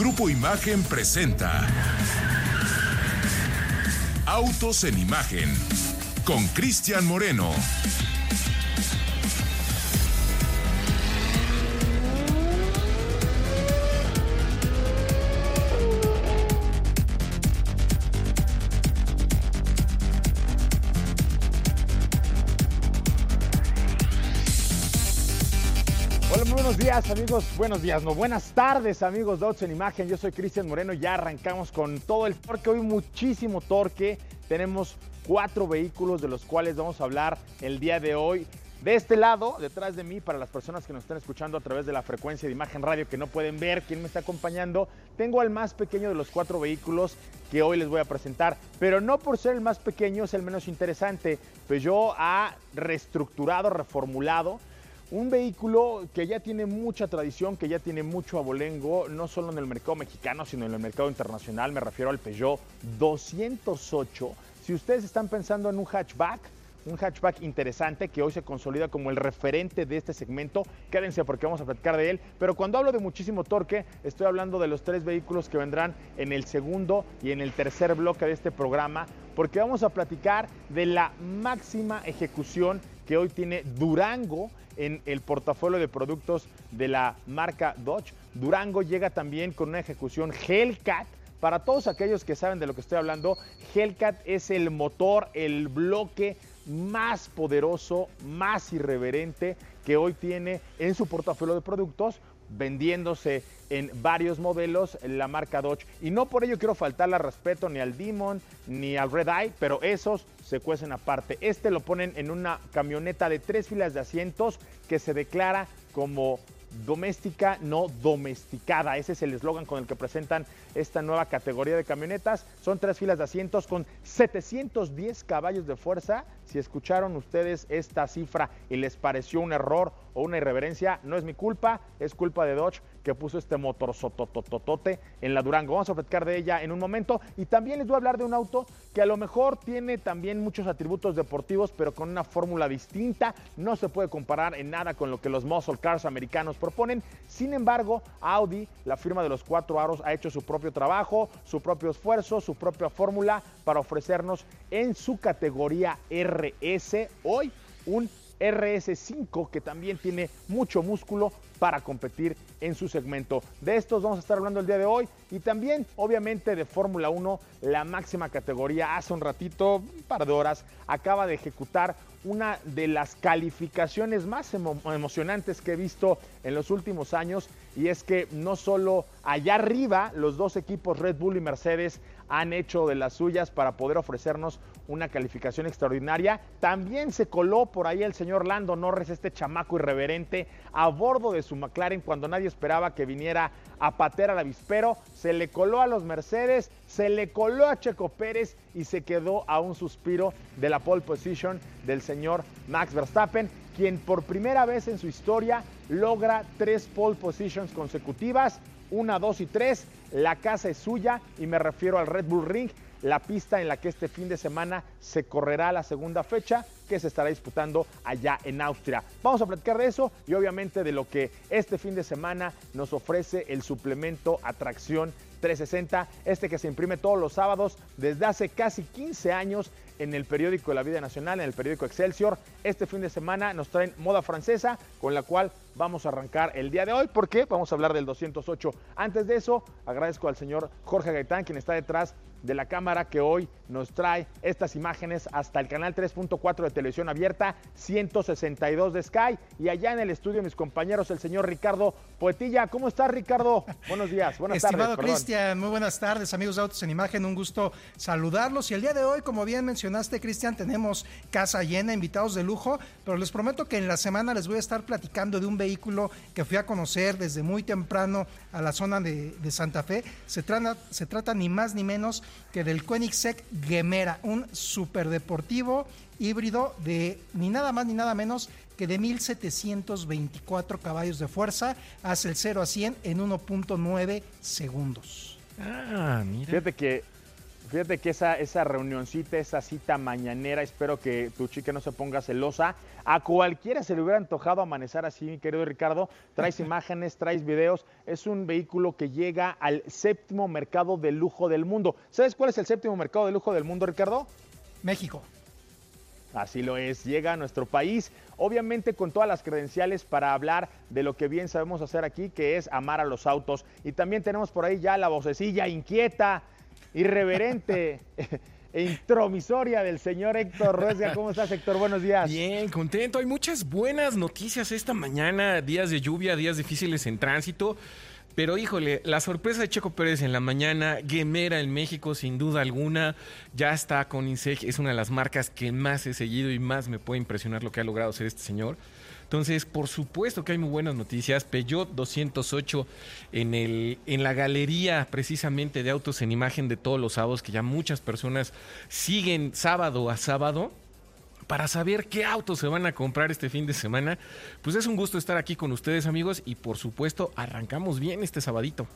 Grupo Imagen presenta Autos en Imagen con Cristian Moreno. Días amigos, buenos días, no, buenas tardes amigos de Autos en Imagen, yo soy Cristian Moreno, ya arrancamos con todo el torque, hoy muchísimo torque, tenemos cuatro vehículos de los cuales vamos a hablar el día de hoy. De este lado, detrás de mí, para las personas que nos están escuchando a través de la frecuencia de imagen radio que no pueden ver quién me está acompañando, tengo al más pequeño de los cuatro vehículos que hoy les voy a presentar. Pero no por ser el más pequeño es el menos interesante. Peugeot ha reestructurado, reformulado un vehículo que ya tiene mucha tradición, que ya tiene mucho abolengo, no solo en el mercado mexicano, sino en el mercado internacional. Me refiero al Peugeot 208. Si ustedes están pensando en un hatchback, un hatchback interesante que hoy se consolida como el referente de este segmento. Quédense porque vamos a platicar de él. Pero cuando hablo de muchísimo torque, estoy hablando de los tres vehículos que vendrán en el segundo y en el tercer bloque de este programa, porque vamos a platicar de la máxima ejecución que hoy tiene Durango en el portafolio de productos de la marca Dodge. Durango llega también con una ejecución Hellcat. Para todos aquellos que saben de lo que estoy hablando, Hellcat es el motor, el bloque más poderoso, más irreverente que hoy tiene en su portafolio de productos, vendiéndose en varios modelos la marca Dodge. Y no por ello quiero faltarle al respeto ni al Demon ni al Red Eye, pero esos se cuecen aparte. Este lo ponen en una camioneta de tres filas de asientos que se declara como doméstica no domesticada. Ese es el eslogan con el que presentan esta nueva categoría de camionetas. Son tres filas de asientos con 710 caballos de fuerza. Si escucharon ustedes esta cifra y les pareció un error o una irreverencia, no es mi culpa, es culpa de Dodge que puso este motor sototototote en la Durango. Vamos a platicar de ella en un momento y también les voy a hablar de un auto que a lo mejor tiene también muchos atributos deportivos, pero con una fórmula distinta. No se puede comparar en nada con lo que los muscle cars americanos proponen. Sin embargo, Audi, la firma de los cuatro aros, ha hecho su propio trabajo, su propio esfuerzo, su propia fórmula para ofrecernos en su categoría RS hoy un RS5 que también tiene mucho músculo para competir en su segmento. De estos vamos a estar hablando el día de hoy y también obviamente de Fórmula 1, la máxima categoría. Hace un ratito, un par de horas, acaba de ejecutar una de las calificaciones más emo emocionantes que he visto en los últimos años y es que no solo allá arriba los dos equipos Red Bull y Mercedes han hecho de las suyas para poder ofrecernos una calificación extraordinaria, también se coló por ahí el señor Lando Norris, este chamaco irreverente, a bordo de su McLaren cuando nadie esperaba que viniera a patear al avispero, se le coló a los Mercedes, se le coló a Checo Pérez y se quedó a un suspiro de la pole position del señor Max Verstappen, quien por primera vez en su historia logra tres pole positions consecutivas, una, dos y tres. La casa es suya y me refiero al Red Bull Ring, la pista en la que este fin de semana se correrá la segunda fecha que se estará disputando allá en Austria. Vamos a platicar de eso y obviamente de lo que este fin de semana nos ofrece el suplemento Atracción 360, este que se imprime todos los sábados desde hace casi 15 años en el periódico La Vida Nacional, en el periódico Excelsior. Este fin de semana nos traen moda francesa, con la cual vamos a arrancar el día de hoy, porque vamos a hablar del 208. Antes de eso, agradezco al señor Jorge Gaitán, quien está detrás de la cámara que hoy nos trae estas imágenes hasta el canal 3.4 de televisión abierta, 162 de Sky. Y allá en el estudio, mis compañeros, el señor Ricardo Poetilla. ¿Cómo estás, Ricardo? Buenos días, buenas Estimado tardes. Cristian, muy buenas tardes, amigos de Autos en Imagen. Un gusto saludarlos. Y el día de hoy, como bien mencionaste, Cristian, tenemos casa llena, invitados de lujo. Pero les prometo que en la semana les voy a estar platicando de un vehículo que fui a conocer desde muy temprano a la zona de, de Santa Fe. Se trata, se trata ni más ni menos que del Koenigsegg Gemera, un superdeportivo híbrido de ni nada más ni nada menos que de 1724 caballos de fuerza, hace el 0 a 100 en 1.9 segundos. Ah, mira. Fíjate que Fíjate que esa, esa reunioncita, esa cita mañanera, espero que tu chica no se ponga celosa. A cualquiera se le hubiera antojado amanecer así, mi querido Ricardo. Traes imágenes, traes videos. Es un vehículo que llega al séptimo mercado de lujo del mundo. ¿Sabes cuál es el séptimo mercado de lujo del mundo, Ricardo? México. Así lo es, llega a nuestro país, obviamente con todas las credenciales para hablar de lo que bien sabemos hacer aquí, que es amar a los autos. Y también tenemos por ahí ya la vocecilla inquieta, irreverente. e intromisoria del señor Héctor Ruesga. ¿Cómo estás, Héctor? Buenos días. Bien, contento. Hay muchas buenas noticias esta mañana. Días de lluvia, días difíciles en tránsito. Pero híjole, la sorpresa de Checo Pérez en la mañana, Gemera en México sin duda alguna, ya está con INSEG, es una de las marcas que más he seguido y más me puede impresionar lo que ha logrado ser este señor. Entonces, por supuesto que hay muy buenas noticias. Peugeot 208 en, el, en la galería precisamente de autos en imagen de todos los sábados, que ya muchas personas siguen sábado a sábado para saber qué autos se van a comprar este fin de semana. Pues es un gusto estar aquí con ustedes amigos y por supuesto arrancamos bien este sabadito.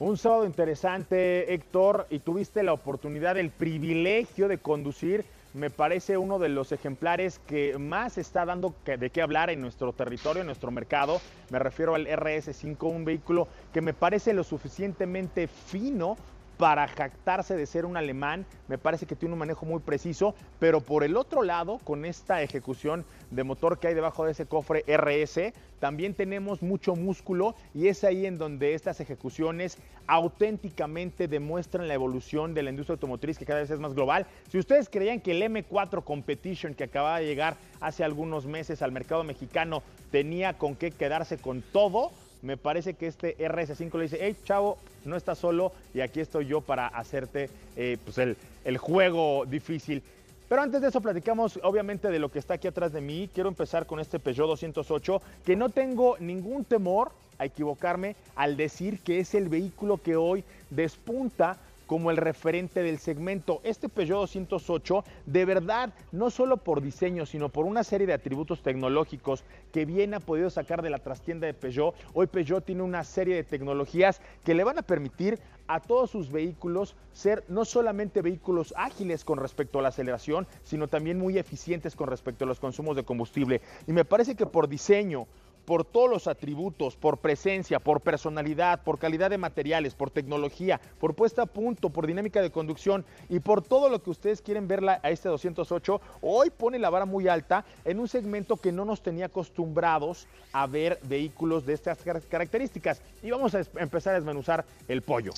Un sábado interesante, Héctor, y tuviste la oportunidad, el privilegio de conducir. Me parece uno de los ejemplares que más está dando de qué hablar en nuestro territorio, en nuestro mercado. Me refiero al RS5, un vehículo que me parece lo suficientemente fino para jactarse de ser un alemán. Me parece que tiene un manejo muy preciso, pero por el otro lado, con esta ejecución de motor que hay debajo de ese cofre RS, también tenemos mucho músculo y es ahí en donde estas ejecuciones auténticamente demuestran la evolución de la industria automotriz que cada vez es más global. Si ustedes creían que el M4 Competition que acababa de llegar hace algunos meses al mercado mexicano tenía con qué quedarse con todo, me parece que este RS5 le dice, hey chavo, no estás solo y aquí estoy yo para hacerte eh, pues el, el juego difícil. Pero antes de eso platicamos obviamente de lo que está aquí atrás de mí. Quiero empezar con este Peugeot 208, que no tengo ningún temor a equivocarme al decir que es el vehículo que hoy despunta como el referente del segmento. Este Peugeot 208, de verdad, no solo por diseño, sino por una serie de atributos tecnológicos que bien ha podido sacar de la trastienda de Peugeot, hoy Peugeot tiene una serie de tecnologías que le van a permitir a todos sus vehículos ser no solamente vehículos ágiles con respecto a la aceleración, sino también muy eficientes con respecto a los consumos de combustible. Y me parece que por diseño, por todos los atributos, por presencia, por personalidad, por calidad de materiales, por tecnología, por puesta a punto, por dinámica de conducción y por todo lo que ustedes quieren verla a este 208, hoy pone la vara muy alta en un segmento que no nos tenía acostumbrados a ver vehículos de estas características. Y vamos a empezar a desmenuzar el pollo.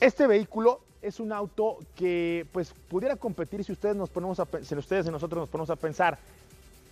Este vehículo es un auto que pues pudiera competir si ustedes nos ponemos a si ustedes y nosotros nos ponemos a pensar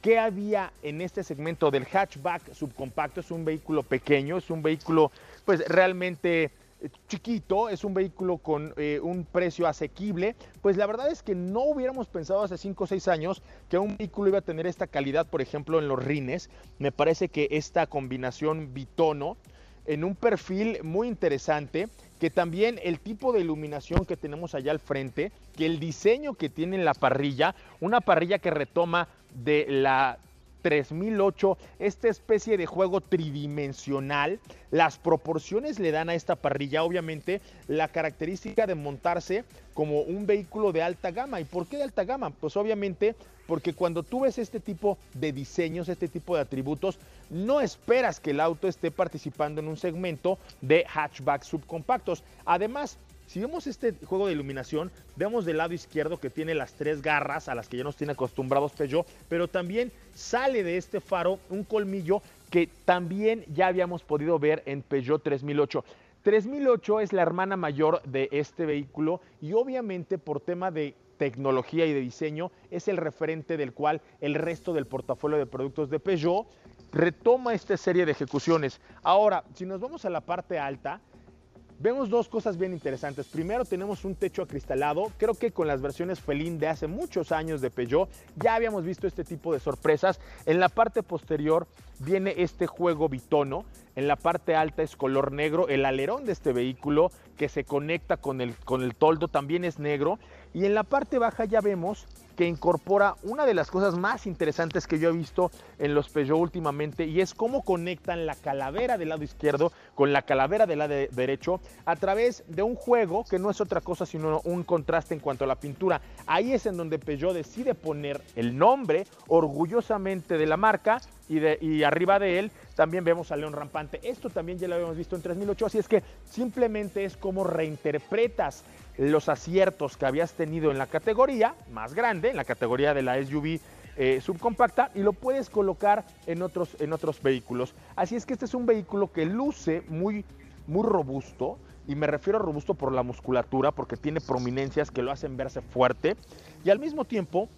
¿Qué había en este segmento del hatchback subcompacto? Es un vehículo pequeño, es un vehículo pues realmente eh, chiquito, es un vehículo con eh, un precio asequible, pues la verdad es que no hubiéramos pensado hace 5 o 6 años que un vehículo iba a tener esta calidad, por ejemplo, en los rines. Me parece que esta combinación bitono en un perfil muy interesante, que también el tipo de iluminación que tenemos allá al frente, que el diseño que tiene en la parrilla, una parrilla que retoma de la 3008, esta especie de juego tridimensional. Las proporciones le dan a esta parrilla, obviamente, la característica de montarse como un vehículo de alta gama. ¿Y por qué de alta gama? Pues obviamente porque cuando tú ves este tipo de diseños, este tipo de atributos, no esperas que el auto esté participando en un segmento de hatchback subcompactos. Además, si vemos este juego de iluminación, vemos del lado izquierdo que tiene las tres garras a las que ya nos tiene acostumbrados Peugeot, pero también sale de este faro un colmillo que también ya habíamos podido ver en Peugeot 3008. 3008 es la hermana mayor de este vehículo y obviamente por tema de tecnología y de diseño es el referente del cual el resto del portafolio de productos de Peugeot retoma esta serie de ejecuciones. Ahora, si nos vamos a la parte alta, Vemos dos cosas bien interesantes. Primero tenemos un techo acristalado. Creo que con las versiones Felín de hace muchos años de Peugeot ya habíamos visto este tipo de sorpresas. En la parte posterior viene este juego bitono. En la parte alta es color negro. El alerón de este vehículo que se conecta con el, con el toldo también es negro. Y en la parte baja ya vemos que incorpora una de las cosas más interesantes que yo he visto en los Peugeot últimamente y es cómo conectan la calavera del lado izquierdo con la calavera del lado derecho a través de un juego que no es otra cosa sino un contraste en cuanto a la pintura. Ahí es en donde Peugeot decide poner el nombre orgullosamente de la marca y, de, y arriba de él también vemos a León Rampante. Esto también ya lo habíamos visto en 3008, así es que simplemente es como reinterpretas los aciertos que habías tenido en la categoría más grande, en la categoría de la SUV eh, subcompacta, y lo puedes colocar en otros, en otros vehículos. Así es que este es un vehículo que luce muy, muy robusto, y me refiero a robusto por la musculatura, porque tiene prominencias que lo hacen verse fuerte, y al mismo tiempo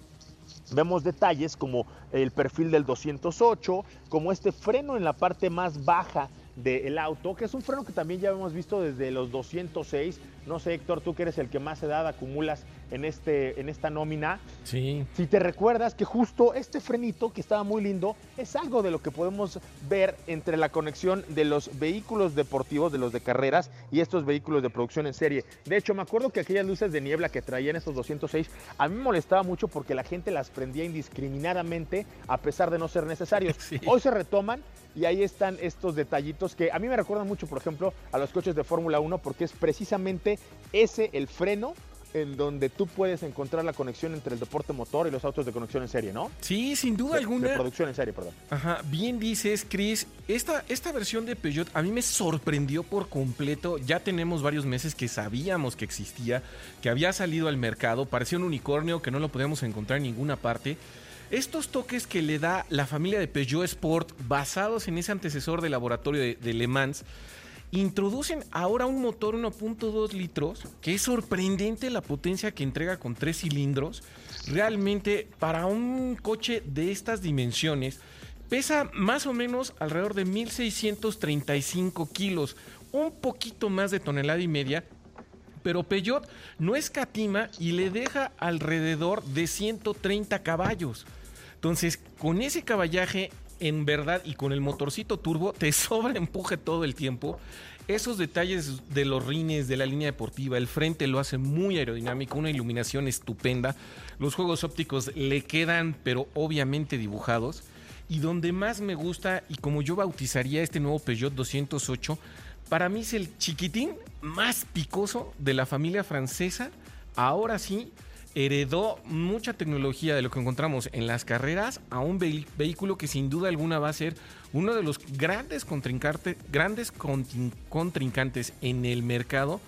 Vemos detalles como el perfil del 208, como este freno en la parte más baja del auto, que es un freno que también ya hemos visto desde los 206. No sé, Héctor, tú que eres el que más edad acumulas en, este, en esta nómina. Sí. Si te recuerdas que justo este frenito, que estaba muy lindo, es algo de lo que podemos ver entre la conexión de los vehículos deportivos, de los de carreras, y estos vehículos de producción en serie. De hecho, me acuerdo que aquellas luces de niebla que traían estos 206, a mí me molestaba mucho porque la gente las prendía indiscriminadamente a pesar de no ser necesarios. Hoy se retoman y ahí están estos detallitos que a mí me recuerdan mucho, por ejemplo, a los coches de Fórmula 1 porque es precisamente ese el freno en donde tú puedes encontrar la conexión entre el deporte motor y los autos de conexión en serie, ¿no? Sí, sin duda alguna. De producción en serie, perdón. Ajá, bien dices, Chris. Esta, esta versión de Peugeot a mí me sorprendió por completo. Ya tenemos varios meses que sabíamos que existía, que había salido al mercado. Parecía un unicornio que no lo podíamos encontrar en ninguna parte. Estos toques que le da la familia de Peugeot Sport, basados en ese antecesor de laboratorio de, Le Mans, introducen ahora un motor 1.2 litros, que es sorprendente la potencia que entrega con tres cilindros. Realmente, para un coche de estas dimensiones, pesa más o menos alrededor de 1635 kilos, un poquito más de tonelada y media. Pero Peugeot no escatima y le deja alrededor de 130 caballos. Entonces, con ese caballaje, en verdad, y con el motorcito turbo, te sobra empuje todo el tiempo. Esos detalles de los rines, de la línea deportiva, el frente lo hace muy aerodinámico, una iluminación estupenda. Los juegos ópticos le quedan, pero obviamente dibujados. Y donde más me gusta, y como yo bautizaría este nuevo Peugeot 208, para mí es el chiquitín más picoso de la familia francesa. Ahora sí, heredó mucha tecnología de lo que encontramos en las carreras a un vehículo que sin duda alguna va a ser uno de los grandes, grandes contrincantes en el mercado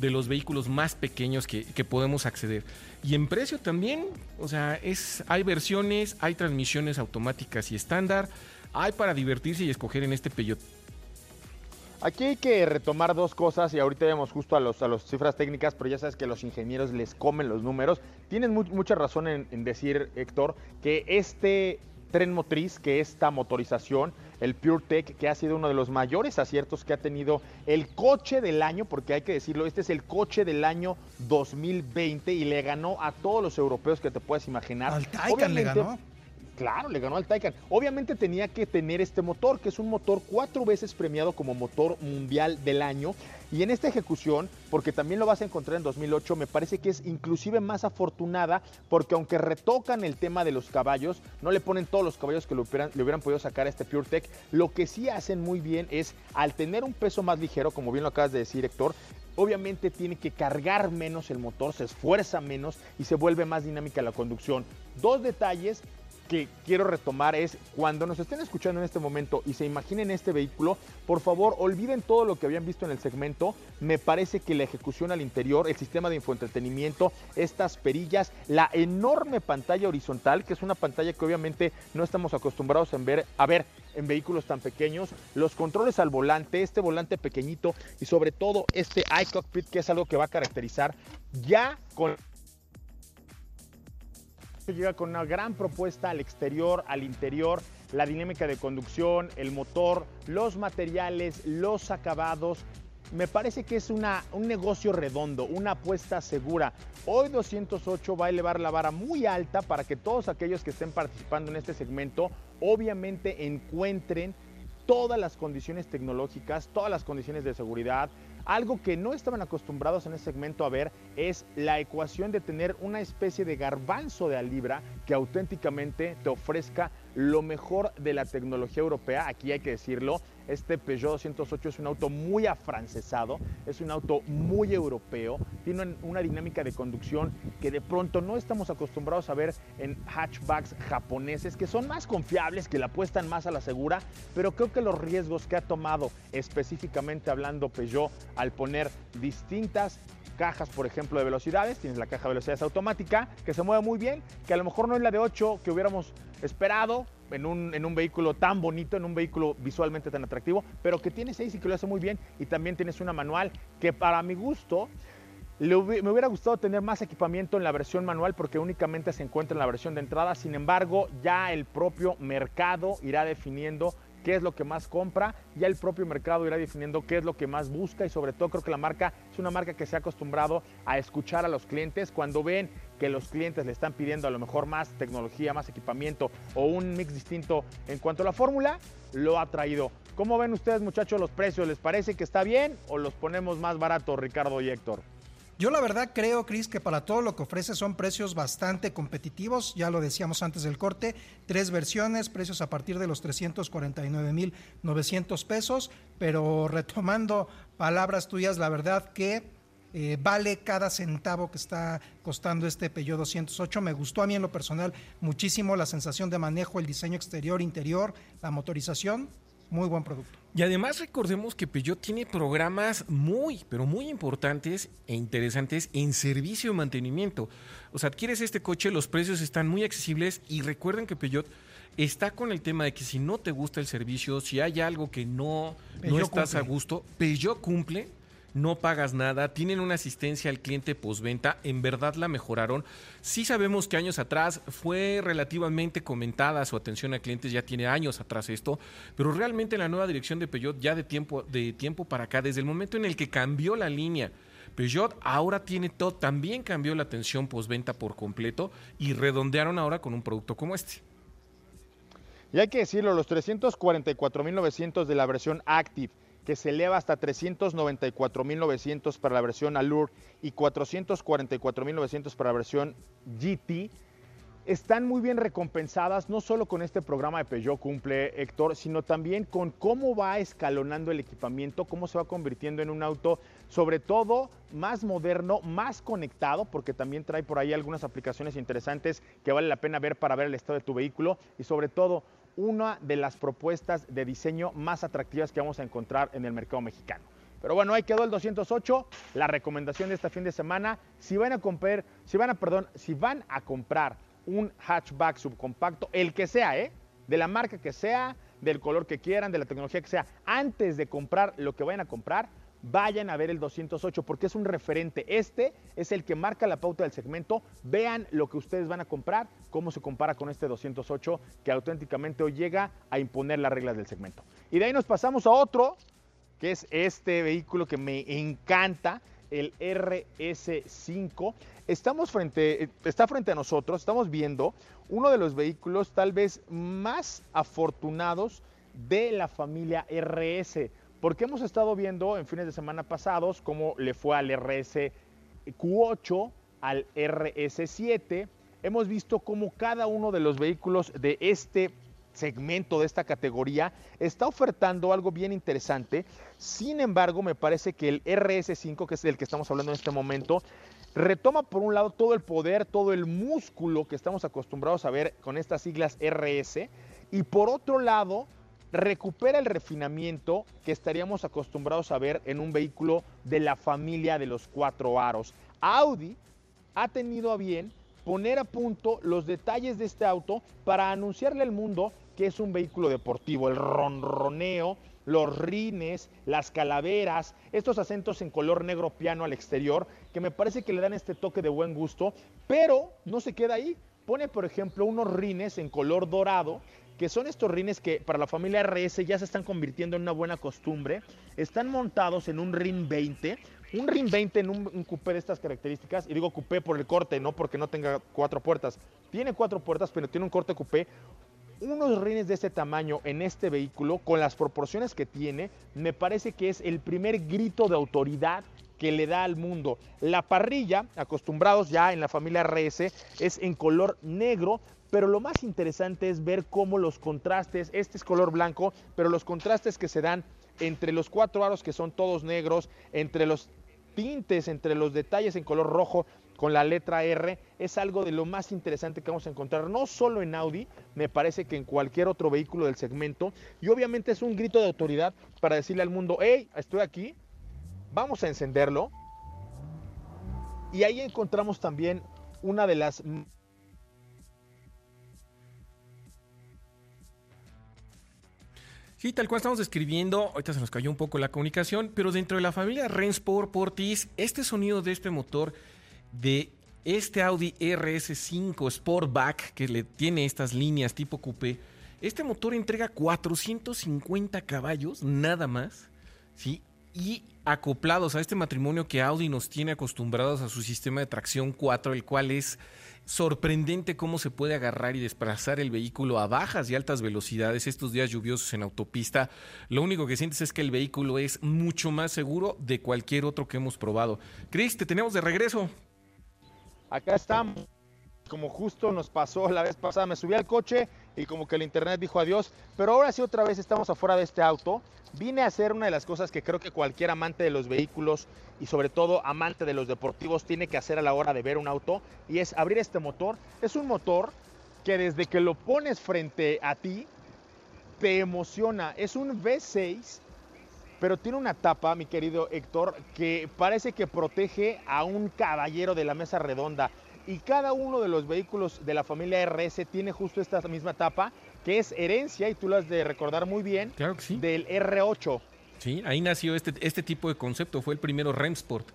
de los vehículos más pequeños que, podemos acceder. Y en precio también, o sea, es, hay versiones, hay transmisiones automáticas y estándar, hay para divertirse y escoger en este Aquí hay que retomar dos cosas y ahorita vemos justo a las a cifras técnicas, pero ya sabes que los ingenieros les comen los números. Tienes mucha razón en, decir, Héctor, que este tren motriz, que esta motorización, el PureTech, que ha sido uno de los mayores aciertos que ha tenido el coche del año, porque hay que decirlo, este es el coche del año 2020 y le ganó a todos los europeos que te puedes imaginar. Al Taycan le ganó. Claro, le ganó al Taycan. Obviamente tenía que tener este motor, que es un motor cuatro veces premiado como motor mundial del año. Y en esta ejecución, porque también lo vas a encontrar en 2008, me parece que es inclusive más afortunada, porque aunque retocan el tema de los caballos, no le ponen todos los caballos que le hubieran, podido sacar a este PureTech. Lo que sí hacen muy bien es, al tener un peso más ligero, como bien lo acabas de decir, Héctor, obviamente tiene que cargar menos el motor, se esfuerza menos y se vuelve más dinámica la conducción. Dos detalles que quiero retomar es cuando nos estén escuchando en este momento y se imaginen este vehículo, por favor olviden todo lo que habían visto en el segmento. Me parece que la ejecución al interior, el sistema de infoentretenimiento, estas perillas, la enorme pantalla horizontal, que es una pantalla que obviamente no estamos acostumbrados a ver, a ver en vehículos tan pequeños, los controles al volante, este volante pequeñito y sobre todo este iCockpit que es algo que va a caracterizar ya con llega con una gran propuesta al exterior, al interior, la dinámica de conducción, el motor, los materiales, los acabados. Me parece que es una, un negocio redondo, una apuesta segura. Hoy 208 va a elevar la vara muy alta para que todos aquellos que estén participando en este segmento obviamente encuentren todas las condiciones tecnológicas, todas las condiciones de seguridad, Algo que no estaban acostumbrados en ese segmento a ver es la ecuación de tener una especie de garbanzo de a libra que auténticamente te ofrezca lo mejor de la tecnología europea, aquí hay que decirlo, este Peugeot 208 es un auto muy afrancesado, es un auto muy europeo, tiene una dinámica de conducción que de pronto no estamos acostumbrados a ver en hatchbacks japoneses, que son más confiables, que la apuestan más a la segura, pero creo que los riesgos que ha tomado específicamente hablando Peugeot al poner distintas cajas, por ejemplo, de velocidades. Tienes la caja de velocidades automática, que se mueve muy bien, que a lo mejor no es la de 8 que hubiéramos esperado en un, en un vehículo tan bonito, en un vehículo visualmente tan atractivo, pero que tiene 6 y que lo hace muy bien. Y también tienes una manual que para mi gusto me hubiera gustado tener más equipamiento en la versión manual porque únicamente se encuentra en la versión de entrada. Sin embargo, ya el propio mercado irá definiendo qué es lo que más compra, ya el propio mercado irá definiendo qué es lo que más busca y sobre todo creo que la marca es una marca que se ha acostumbrado a escuchar a los clientes cuando ven que los clientes le están pidiendo a lo mejor más tecnología, más equipamiento o un mix distinto en cuanto a la fórmula, lo ha traído. ¿Cómo ven ustedes muchachos los precios? ¿Les parece que está bien o los ponemos más baratos Ricardo y Héctor? Yo la verdad creo, Chris, que para todo lo que ofrece son precios bastante competitivos. Ya lo decíamos antes del corte, tres versiones, precios a partir de los 349.900 pesos. Pero retomando palabras tuyas, la verdad que eh, vale cada centavo que está costando este Peugeot 208. Me gustó a mí en lo personal muchísimo la sensación de manejo, el diseño exterior, interior, la motorización. Muy buen producto. Y además recordemos que Peugeot tiene programas muy, pero muy importantes e interesantes en servicio y mantenimiento. O sea, adquieres este coche, los precios están muy accesibles y recuerden que Peugeot está con el tema de que si no te gusta el servicio, si hay algo que no, no estás a gusto, Peugeot cumple no pagas nada, tienen una asistencia al cliente postventa, en verdad la mejoraron. Sí sabemos que años atrás fue relativamente comentada su atención a clientes, ya tiene años atrás esto, pero realmente la nueva dirección de Peugeot ya de tiempo, de tiempo para acá, desde el momento en el que cambió la línea, Peugeot ahora tiene todo, también cambió la atención postventa por completo y redondearon ahora con un producto como este. Y hay que decirlo, los 344.900 de la versión Active que se eleva hasta 394.900 para la versión Allure y 444.900 para la versión GT, están muy bien recompensadas, no solo con este programa de Peugeot cumple Héctor, sino también con cómo va escalonando el equipamiento, cómo se va convirtiendo en un auto, sobre todo más moderno, más conectado, porque también trae por ahí algunas aplicaciones interesantes que vale la pena ver para ver el estado de tu vehículo y sobre todo una de las propuestas de diseño más atractivas que vamos a encontrar en el mercado mexicano. Pero bueno, ahí quedó el 208, la recomendación de este fin de semana. Si van a comprar, si van a, perdón, si van a comprar un hatchback subcompacto, el que sea, ¿eh? de la marca que sea, del color que quieran, de la tecnología que sea, antes de comprar lo que vayan a comprar, vayan a ver el 208 porque es un referente. Este es el que marca la pauta del segmento. Vean lo que ustedes van a comprar, cómo se compara con este 208 que auténticamente hoy llega a imponer las reglas del segmento. Y de ahí nos pasamos a otro, que es este vehículo que me encanta, el RS5. Estamos frente, está frente a nosotros, estamos viendo uno de los vehículos tal vez más afortunados de la familia RS porque hemos estado viendo en fines de semana pasados cómo le fue al RS-Q8, al RS7. Hemos visto cómo cada uno de los vehículos de este segmento, de esta categoría, está ofertando algo bien interesante. Sin embargo, me parece que el RS5, que es el que estamos hablando en este momento, retoma por un lado todo el poder, todo el músculo que estamos acostumbrados a ver con estas siglas RS, y por otro lado, recupera el refinamiento que estaríamos acostumbrados a ver en un vehículo de la familia de los cuatro aros. Audi ha tenido a bien poner a punto los detalles de este auto para anunciarle al mundo que es un vehículo deportivo, el ronroneo, los rines, las calaveras, estos acentos en color negro piano al exterior, que me parece que le dan este toque de buen gusto, pero no se queda ahí. Pone, por ejemplo, unos rines en color dorado que son estos rines que para la familia RS ya se están convirtiendo en una buena costumbre. Están montados en un RIN 20, un RIN 20 en un, coupé de estas características, y digo coupé por el corte, no porque no tenga cuatro puertas. Tiene cuatro puertas, pero tiene un corte coupé. unos rines de este tamaño en este vehículo, con las proporciones que tiene, me parece que es el primer grito de autoridad que le da al mundo. La parrilla, acostumbrados ya en la familia RS, es en color negro, pero lo más interesante es ver cómo los contrastes, este es color blanco, pero los contrastes que se dan entre los cuatro aros que son todos negros, entre los tintes, entre los detalles en color rojo con la letra R, es algo de lo más interesante que vamos a encontrar, no solo en Audi, me parece que en cualquier otro vehículo del segmento, y obviamente es un grito de autoridad para decirle al mundo, hey, estoy aquí, vamos a encenderlo, y ahí encontramos también una de las Sí, tal cual estamos describiendo, ahorita se nos cayó un poco la comunicación, pero dentro de la familia Rensport Portis, este sonido de este motor de este Audi RS5 Sportback que le tiene estas líneas tipo coupé, este motor entrega 450 caballos, nada más, ¿sí? Y acoplados a este matrimonio que Audi nos tiene acostumbrados a su sistema de tracción 4, el cual es sorprendente cómo se puede agarrar y desplazar el vehículo a bajas y altas velocidades estos días lluviosos en autopista. Lo único que sientes es que el vehículo es mucho más seguro de cualquier otro que hemos probado. Chris, te tenemos de regreso. Acá estamos como justo nos pasó la vez pasada, me subí al coche y como que el internet dijo adiós, pero ahora sí otra vez estamos afuera de este auto. Vine a hacer una de las cosas que creo que cualquier amante de los vehículos y sobre todo amante de los deportivos tiene que hacer a la hora de ver un auto y es abrir este motor. Es un motor que desde que lo pones frente a ti te emociona. Es un V6 pero tiene una tapa, mi querido Héctor, que parece que protege a un caballero de la mesa redonda. Y cada uno de los vehículos de la familia RS tiene justo esta misma tapa, que es herencia, y tú lo has de recordar muy bien, claro que sí. del R8. Sí, ahí nació este, este tipo de concepto, fue el primero Remsport.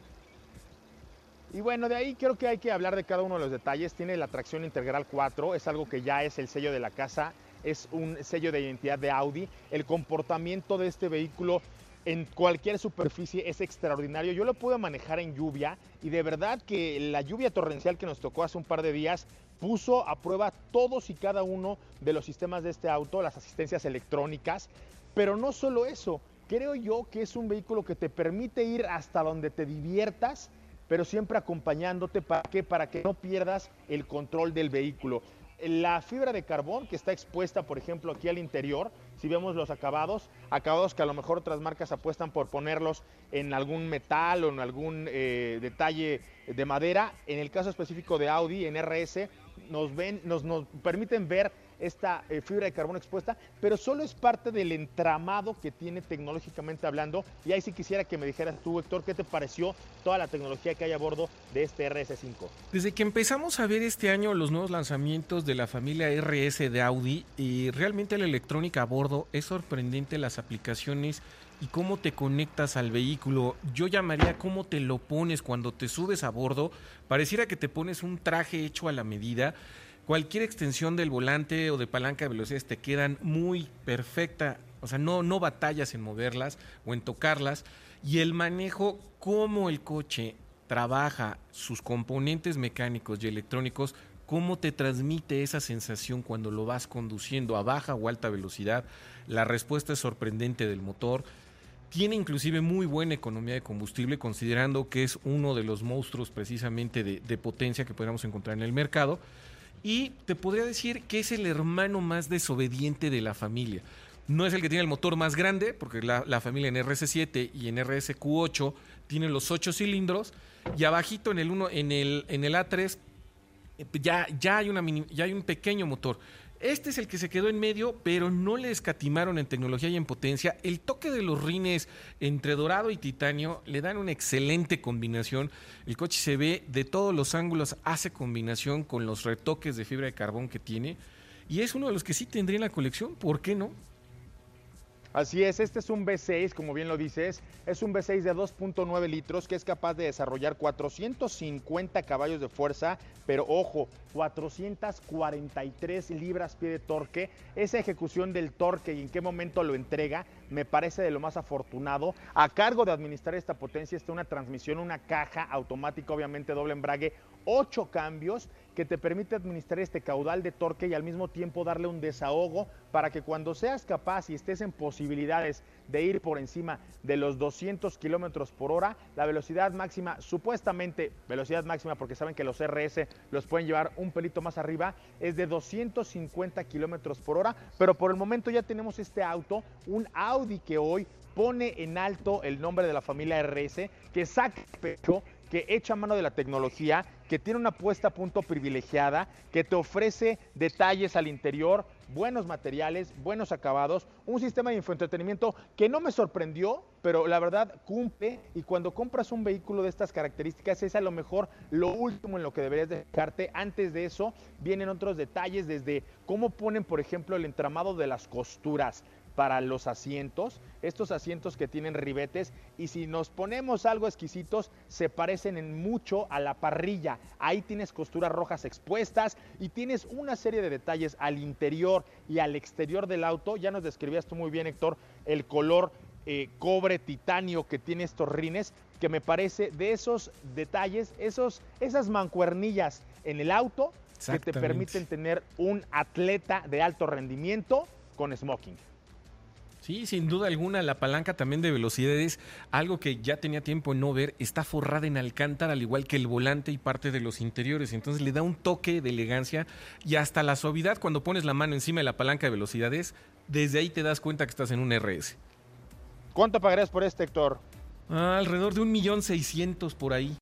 Y bueno, de ahí creo que hay que hablar de cada uno de los detalles. Tiene la tracción integral 4, es algo que ya es el sello de la casa, es un sello de identidad de Audi. El comportamiento de este vehículo en cualquier superficie es extraordinario. Yo lo pude manejar en lluvia y de verdad que la lluvia torrencial que nos tocó hace un par de días puso a prueba todos y cada uno de los sistemas de este auto, las asistencias electrónicas, pero no solo eso, creo yo que es un vehículo que te permite ir hasta donde te diviertas, pero siempre acompañándote para que para que no pierdas el control del vehículo. La fibra de carbón que está expuesta, por ejemplo, aquí al interior, si vemos los acabados, acabados que a lo mejor otras marcas apuestan por ponerlos en algún metal o en algún eh, detalle de madera. En el caso específico de Audi, en RS, nos, ven, nos, nos permiten ver esta eh, fibra de carbono expuesta, pero solo es parte del entramado que tiene tecnológicamente hablando. Y ahí sí quisiera que me dijeras tú, Héctor, ¿qué te pareció toda la tecnología que hay a bordo de este RS5? Desde que empezamos a ver este año los nuevos lanzamientos de la familia RS de Audi, y realmente la electrónica a bordo es sorprendente las aplicaciones y cómo te conectas al vehículo. Yo llamaría cómo te lo pones cuando te subes a bordo. Pareciera que te pones un traje hecho a la medida cualquier extensión del volante o de palanca de velocidades te quedan muy perfecta, o sea, no, no batallas en moverlas o en tocarlas. Y el manejo, cómo el coche trabaja sus componentes mecánicos y electrónicos, cómo te transmite esa sensación cuando lo vas conduciendo a baja o alta velocidad. La respuesta es sorprendente del motor. Tiene inclusive muy buena economía de combustible, considerando que es uno de los monstruos precisamente de, de potencia que podríamos encontrar en el mercado y te podría decir que es el hermano más desobediente de la familia. No es el que tiene el motor más grande, porque la, familia en RS7 y en RSQ8 tiene los 8 cilindros, y abajito en el, uno, en el, en el A3 eh, ya, ya, hay una ya hay un pequeño motor. Este es el que se quedó en medio, pero no le escatimaron en tecnología y en potencia. El toque de los rines entre dorado y titanio le dan una excelente combinación. El coche se ve de todos los ángulos, hace combinación con los retoques de fibra de carbón que tiene. Y es uno de los que sí tendría en la colección, ¿por qué no? Así es, este es un V6, como bien lo dices, es un V6 de 2.9 litros que es capaz de desarrollar 450 caballos de fuerza, pero ojo, 443 libras pie de torque. Esa ejecución del torque y en qué momento lo entrega me parece de lo más afortunado. A cargo de administrar esta potencia está una transmisión, una caja automática, obviamente doble embrague, ocho cambios que te permite administrar este caudal de torque y al mismo tiempo darle un desahogo para que cuando seas capaz y estés en posibilidades de ir por encima de los 200 kilómetros por hora, la velocidad máxima, supuestamente velocidad máxima, porque saben que los RS los pueden llevar un pelito más arriba, es de 250 kilómetros por hora, pero por el momento ya tenemos este auto, un Que hoy pone en alto el nombre de la familia RS, que saca pecho que echa mano de la tecnología, que tiene una puesta a punto privilegiada, que te ofrece detalles al interior, buenos materiales, buenos acabados, un sistema de infoentretenimiento que no me sorprendió, pero la verdad cumple y cuando compras un vehículo de estas características es a lo mejor lo último en lo que deberías dejarte. Antes de eso vienen otros detalles desde cómo ponen, por ejemplo, el entramado de las costuras, para los asientos, estos asientos que tienen ribetes y si nos ponemos algo exquisitos se parecen en mucho a la parrilla. Ahí tienes costuras rojas expuestas y tienes una serie de detalles al interior y al exterior del auto. Ya nos describías tú muy bien Héctor el color eh, cobre titanio que tiene estos rines que me parece de esos detalles, esos, esas mancuernillas en el auto que te permiten tener un atleta de alto rendimiento con smoking. Sí, sin duda alguna, la palanca también de velocidad es algo que ya tenía tiempo en no ver. Está forrada en alcántara, al igual que el volante y parte de los interiores. Entonces le da un toque de elegancia y hasta la suavidad cuando pones la mano encima de la palanca de velocidades. Desde ahí te das cuenta que estás en un RS. ¿Cuánto pagarías por este, Héctor? Ah, alrededor de un millón seiscientos por ahí.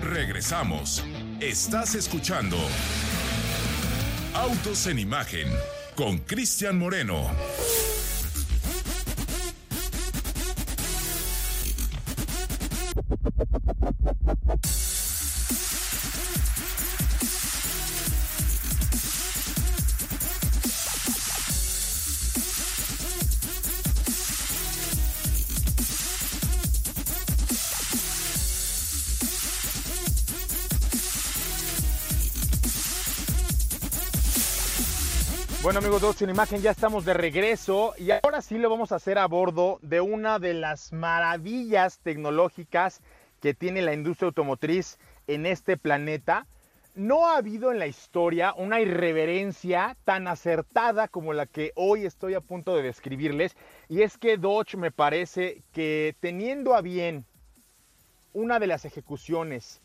Regresamos. Estás escuchando Autos en Imagen con Cristian Moreno. Amigos de Ocho en Imagen, ya estamos de regreso y ahora sí lo vamos a hacer a bordo de una de las maravillas tecnológicas que tiene la industria automotriz en este planeta. No ha habido en la historia una irreverencia tan acertada como la que hoy estoy a punto de describirles y es que Dodge me parece que teniendo a bien una de las ejecuciones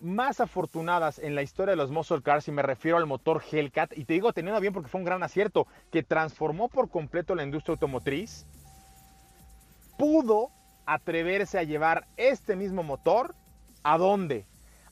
más afortunadas en la historia de los muscle cars, y me refiero al motor Hellcat, y te digo teniendo bien porque fue un gran acierto, que transformó por completo la industria automotriz, pudo atreverse a llevar este mismo motor a dónde?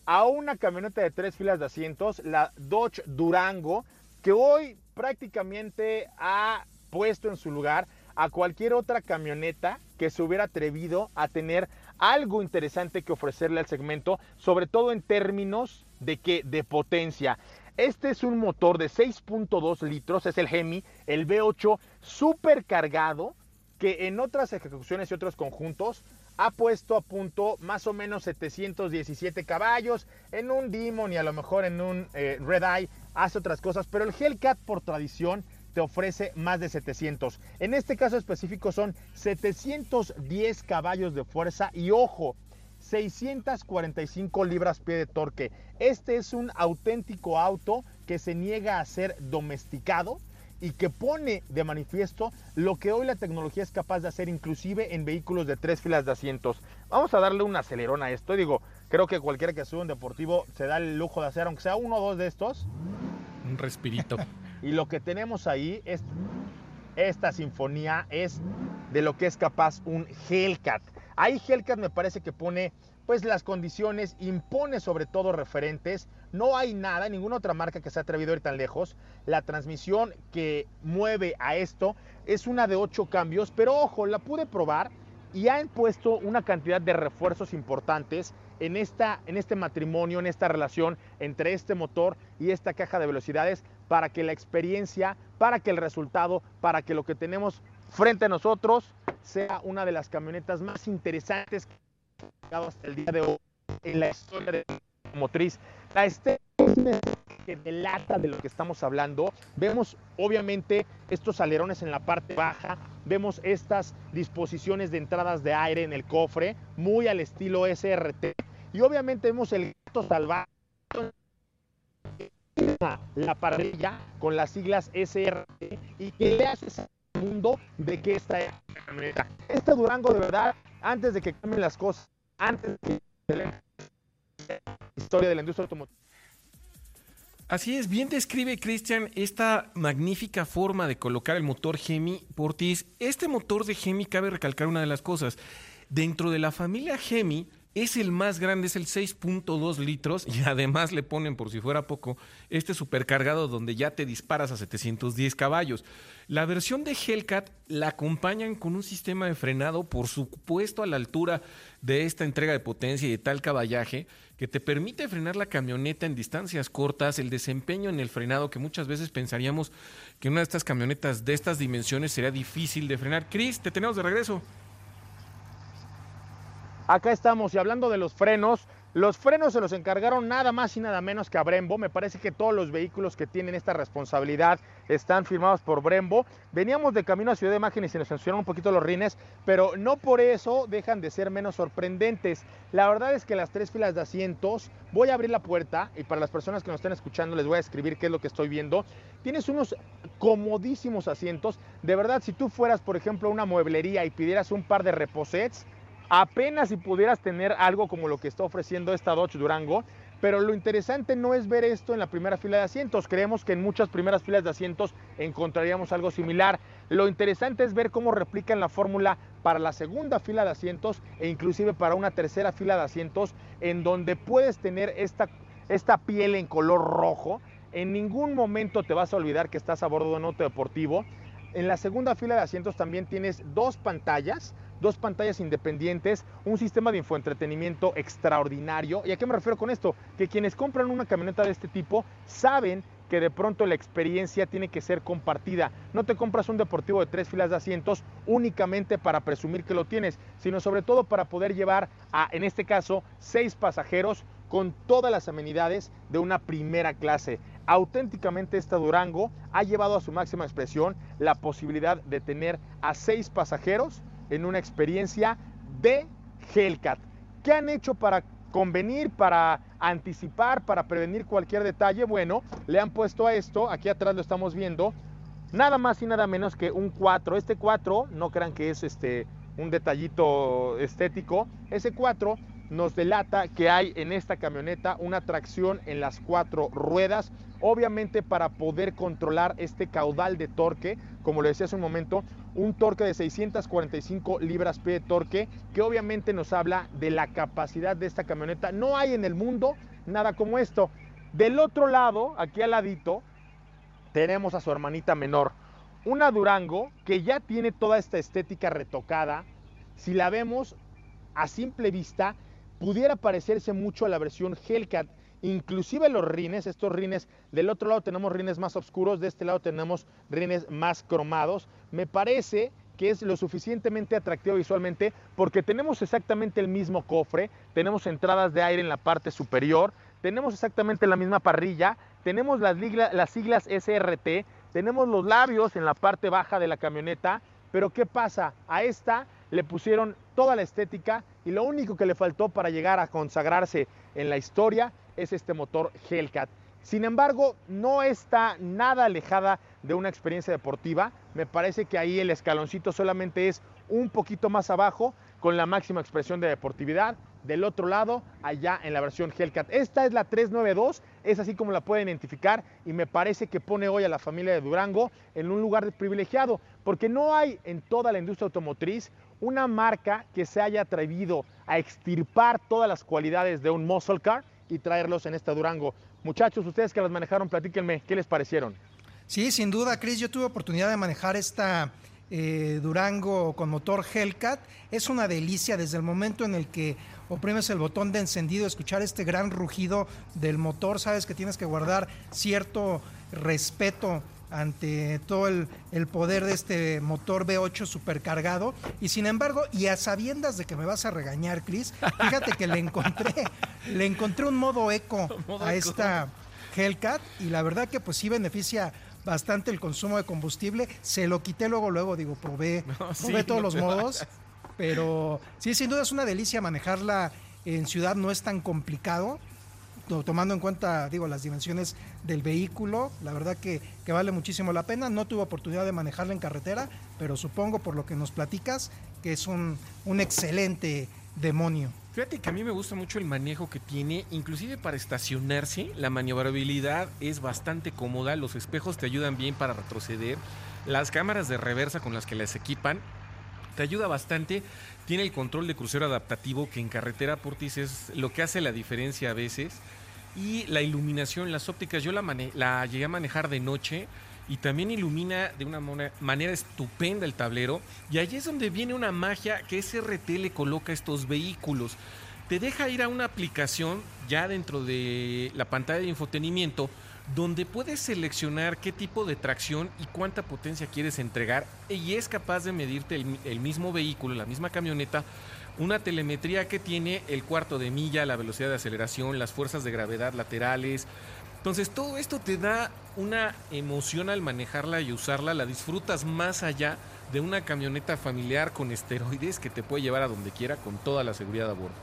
A una camioneta de tres filas de asientos, la Dodge Durango, que hoy prácticamente ha puesto en su lugar a cualquier otra camioneta que se hubiera atrevido a tener algo interesante que ofrecerle al segmento, sobre todo en términos de que de potencia. Este es un motor de 6.2 litros, es el Hemi, el V8 supercargado, que en otras ejecuciones y otros conjuntos ha puesto a punto más o menos 717 caballos. En un Demon y a lo mejor en un eh, Red Eye hace otras cosas, pero el Hellcat por tradición te ofrece más de 700. En este caso específico son 710 caballos de fuerza y ojo, 645 libras pie de torque. Este es un auténtico auto que se niega a ser domesticado y que pone de manifiesto lo que hoy la tecnología es capaz de hacer inclusive en vehículos de tres filas de asientos. Vamos a darle un acelerón a esto. Digo, creo que cualquiera que sube un deportivo se da el lujo de hacer, aunque sea uno o dos de estos. Un respirito. Y lo que tenemos ahí es esta sinfonía es de lo que es capaz un Hellcat. Ahí Hellcat me parece que pone pues las condiciones, impone sobre todo referentes. No hay nada, ninguna otra marca que se ha atrevido a ir tan lejos. La transmisión que mueve a esto es una de ocho cambios, pero ojo, la pude probar y han puesto una cantidad de refuerzos importantes en, esta, en este matrimonio, en esta relación entre este motor y esta caja de velocidades para que la experiencia, para que el resultado, para que lo que tenemos frente a nosotros sea una de las camionetas más interesantes que llegado hasta el día de hoy en la historia de la motriz. La estética que delata de lo que estamos hablando. Vemos obviamente estos alerones en la parte baja, vemos estas disposiciones de entradas de aire en el cofre, muy al estilo SRT, y obviamente vemos el gato salvaje la parrilla con las siglas SRT y que le haces al mundo de que esta es camioneta. Este Durango, de verdad, antes de que cambien las cosas, antes de la historia de la industria automotriz. Así es, bien describe Cristian esta magnífica forma de colocar el motor Gemi Portis. Este motor de Gemi cabe recalcar una de las cosas. Dentro de la familia Gemi, es el más grande, es el 6.2 litros y además le ponen, por si fuera poco, este supercargado donde ya te disparas a 710 caballos. La versión de Hellcat la acompañan con un sistema de frenado, por supuesto, a la altura de esta entrega de potencia y de tal caballaje, que te permite frenar la camioneta en distancias cortas, el desempeño en el frenado, que muchas veces pensaríamos que una de estas camionetas de estas dimensiones sería difícil de frenar. Chris, te tenemos de regreso. Acá estamos y hablando de los frenos, los frenos se los encargaron nada más y nada menos que a Brembo. Me parece que todos los vehículos que tienen esta responsabilidad están firmados por Brembo. Veníamos de camino a Ciudad de Imagen y se nos sancionaron un poquito los rines, pero no por eso dejan de ser menos sorprendentes. La verdad es que las tres filas de asientos, voy a abrir la puerta y para las personas que nos estén escuchando les voy a escribir qué es lo que estoy viendo. Tienes unos comodísimos asientos. De verdad, si tú fueras, por ejemplo, a una mueblería y pidieras un par de reposets, apenas si pudieras tener algo como lo que está ofreciendo esta Dodge Durango. Pero lo interesante no es ver esto en la primera fila de asientos. Creemos que en muchas primeras filas de asientos encontraríamos algo similar. Lo interesante es ver cómo replican la fórmula para la segunda fila de asientos e inclusive para una tercera fila de asientos en donde puedes tener esta, esta piel en color rojo. En ningún momento te vas a olvidar que estás a bordo de un auto deportivo. En la segunda fila de asientos también tienes dos pantallas dos pantallas independientes, un sistema de infoentretenimiento extraordinario. ¿Y a qué me refiero con esto? Que quienes compran una camioneta de este tipo saben que de pronto la experiencia tiene que ser compartida. No te compras un deportivo de tres filas de asientos únicamente para presumir que lo tienes, sino sobre todo para poder llevar a, en este caso, seis pasajeros con todas las amenidades de una primera clase. Auténticamente esta Durango ha llevado a su máxima expresión la posibilidad de tener a seis pasajeros en una experiencia de Hellcat. ¿Qué han hecho para convenir, para anticipar, para prevenir cualquier detalle? Bueno, le han puesto a esto, aquí atrás lo estamos viendo, nada más y nada menos que un 4. Este 4, no crean que es este un detallito estético, ese 4 nos delata que hay en esta camioneta una tracción en las cuatro ruedas, obviamente para poder controlar este caudal de torque, como le decía hace un momento, un torque de 645 libras pie de torque, que obviamente nos habla de la capacidad de esta camioneta. No hay en el mundo nada como esto. Del otro lado, aquí al ladito, tenemos a su hermanita menor, una Durango que ya tiene toda esta estética retocada. Si la vemos a simple vista, pudiera parecerse mucho a la versión Hellcat. Inclusive los rines, estos rines, del otro lado tenemos rines más oscuros, de este lado tenemos rines más cromados. Me parece que es lo suficientemente atractivo visualmente porque tenemos exactamente el mismo cofre, tenemos entradas de aire en la parte superior, tenemos exactamente la misma parrilla, tenemos las, las siglas SRT, tenemos los labios en la parte baja de la camioneta, pero ¿qué pasa? A esta le pusieron toda la estética y lo único que le faltó para llegar a consagrarse en la historia es este motor Hellcat. Sin embargo, no está nada alejada de una experiencia deportiva. Me parece que ahí el escaloncito solamente es un poquito más abajo con la máxima expresión de deportividad. Del otro lado, allá en la versión Hellcat. Esta es la 392, es así como la pueden identificar y me parece que pone hoy a la familia de Durango en un lugar privilegiado, porque no hay en toda la industria automotriz una marca que se haya atrevido a extirpar todas las cualidades de un muscle car y traerlos en esta Durango. Muchachos, ustedes que las manejaron, platíquenme, ¿qué les parecieron? Sí, sin duda, Chris, yo tuve oportunidad de manejar esta eh, Durango con motor Hellcat. Es una delicia desde el momento en el que oprimes el botón de encendido, escuchar este gran rugido del motor, sabes que tienes que guardar cierto respeto ante todo el, poder de este motor V8 supercargado. Y sin embargo, y a sabiendas de que me vas a regañar, Chris, fíjate que le encontré, le encontré un modo eco a esta Hellcat y la verdad que pues sí beneficia bastante el consumo de combustible. Se lo quité luego, luego, digo, probé, probé todos los modos. Pero sí, sin duda es una delicia manejarla en ciudad, no es tan complicado tomando en cuenta, digo, las dimensiones del vehículo, la verdad que, que, vale muchísimo la pena. No tuve oportunidad de manejarla en carretera, pero supongo por lo que nos platicas que es un, un excelente demonio. Fíjate que a mí me gusta mucho el manejo que tiene, inclusive para estacionarse, la maniobrabilidad es bastante cómoda, los espejos te ayudan bien para retroceder, las cámaras de reversa con las que las equipan te ayuda bastante, tiene el control de crucero adaptativo que en carretera Portis es lo que hace la diferencia a veces y la iluminación, las ópticas, yo la, la llegué a manejar de noche y también ilumina de una manera estupenda el tablero. Y allí es donde viene una magia que SRT le coloca estos vehículos. Te deja ir a una aplicación ya dentro de la pantalla de infotenimiento donde puedes seleccionar qué tipo de tracción y cuánta potencia quieres entregar y es capaz de medirte el, el mismo vehículo, la misma camioneta, una telemetría que tiene el cuarto de milla, la velocidad de aceleración, las fuerzas de gravedad laterales, entonces todo esto te da una emoción al manejarla y usarla, la disfrutas más allá de una camioneta familiar con esteroides que te puede llevar a donde quiera con toda la seguridad a bordo.